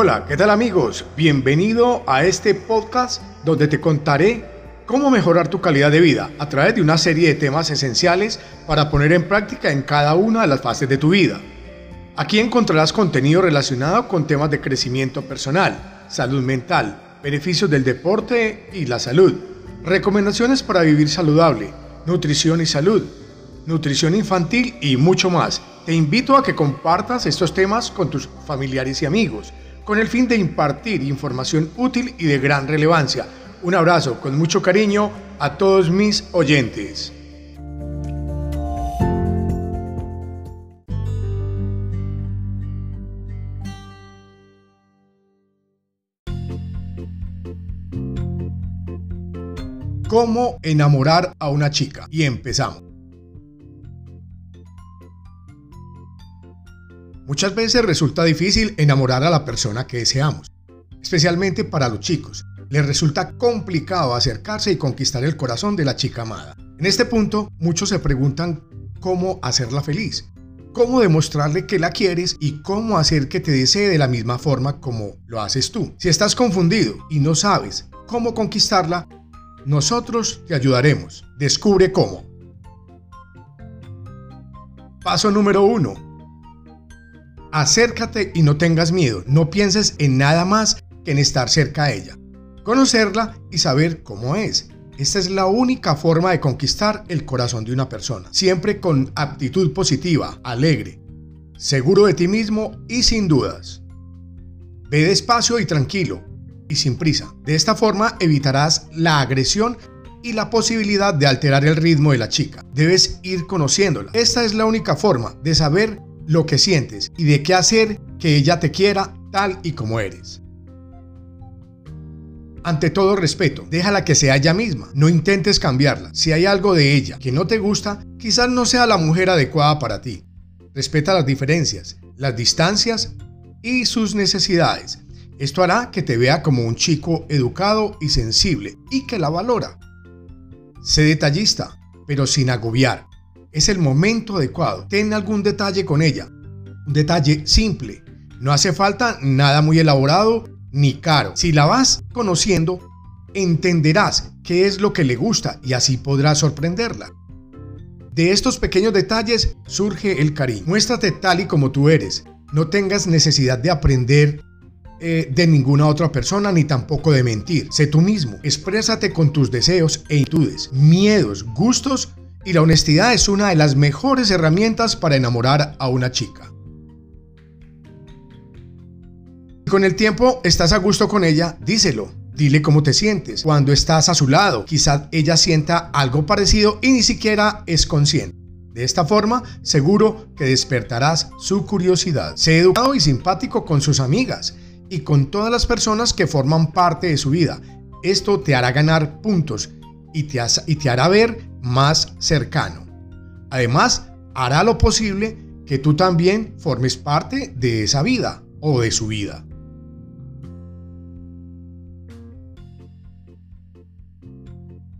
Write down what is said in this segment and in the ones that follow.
Hola, ¿qué tal amigos? Bienvenido a este podcast donde te contaré cómo mejorar tu calidad de vida a través de una serie de temas esenciales para poner en práctica en cada una de las fases de tu vida. Aquí encontrarás contenido relacionado con temas de crecimiento personal, salud mental, beneficios del deporte y la salud, recomendaciones para vivir saludable, nutrición y salud, nutrición infantil y mucho más. Te invito a que compartas estos temas con tus familiares y amigos con el fin de impartir información útil y de gran relevancia. Un abrazo con mucho cariño a todos mis oyentes. ¿Cómo enamorar a una chica? Y empezamos. Muchas veces resulta difícil enamorar a la persona que deseamos, especialmente para los chicos. Les resulta complicado acercarse y conquistar el corazón de la chica amada. En este punto, muchos se preguntan cómo hacerla feliz, cómo demostrarle que la quieres y cómo hacer que te desee de la misma forma como lo haces tú. Si estás confundido y no sabes cómo conquistarla, nosotros te ayudaremos. Descubre cómo. Paso número 1 Acércate y no tengas miedo, no pienses en nada más que en estar cerca de ella. Conocerla y saber cómo es. Esta es la única forma de conquistar el corazón de una persona. Siempre con actitud positiva, alegre, seguro de ti mismo y sin dudas. Ve despacio y tranquilo y sin prisa. De esta forma evitarás la agresión y la posibilidad de alterar el ritmo de la chica. Debes ir conociéndola. Esta es la única forma de saber lo que sientes y de qué hacer que ella te quiera tal y como eres. Ante todo respeto, déjala que sea ella misma, no intentes cambiarla. Si hay algo de ella que no te gusta, quizás no sea la mujer adecuada para ti. Respeta las diferencias, las distancias y sus necesidades. Esto hará que te vea como un chico educado y sensible y que la valora. Sé detallista, pero sin agobiar es el momento adecuado. Ten algún detalle con ella. Un detalle simple. No hace falta nada muy elaborado ni caro. Si la vas conociendo, entenderás qué es lo que le gusta y así podrás sorprenderla. De estos pequeños detalles surge el cariño. Muéstrate tal y como tú eres. No tengas necesidad de aprender eh, de ninguna otra persona ni tampoco de mentir. Sé tú mismo. Exprésate con tus deseos e intudes, miedos, gustos y la honestidad es una de las mejores herramientas para enamorar a una chica. con el tiempo estás a gusto con ella, díselo. Dile cómo te sientes cuando estás a su lado. Quizás ella sienta algo parecido y ni siquiera es consciente. De esta forma, seguro que despertarás su curiosidad. Sé educado y simpático con sus amigas y con todas las personas que forman parte de su vida. Esto te hará ganar puntos y te, y te hará ver más cercano. Además, hará lo posible que tú también formes parte de esa vida o de su vida.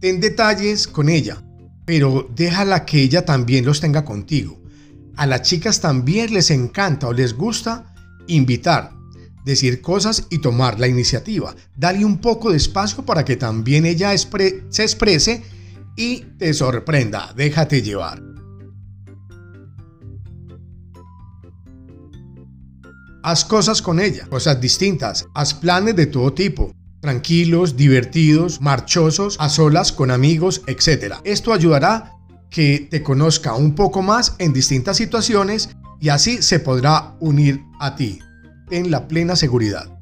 Ten detalles con ella, pero déjala que ella también los tenga contigo. A las chicas también les encanta o les gusta invitar, decir cosas y tomar la iniciativa. Dale un poco de espacio para que también ella se exprese y te sorprenda. Déjate llevar. Haz cosas con ella, cosas distintas, haz planes de todo tipo, tranquilos, divertidos, marchosos, a solas, con amigos, etc. Esto ayudará que te conozca un poco más en distintas situaciones y así se podrá unir a ti en la plena seguridad.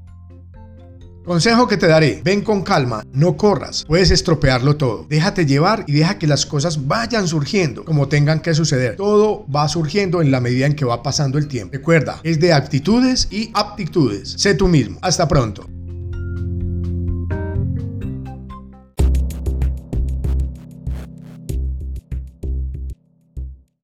Consejo que te daré, ven con calma, no corras, puedes estropearlo todo. Déjate llevar y deja que las cosas vayan surgiendo como tengan que suceder. Todo va surgiendo en la medida en que va pasando el tiempo. Recuerda, es de actitudes y aptitudes. Sé tú mismo. Hasta pronto.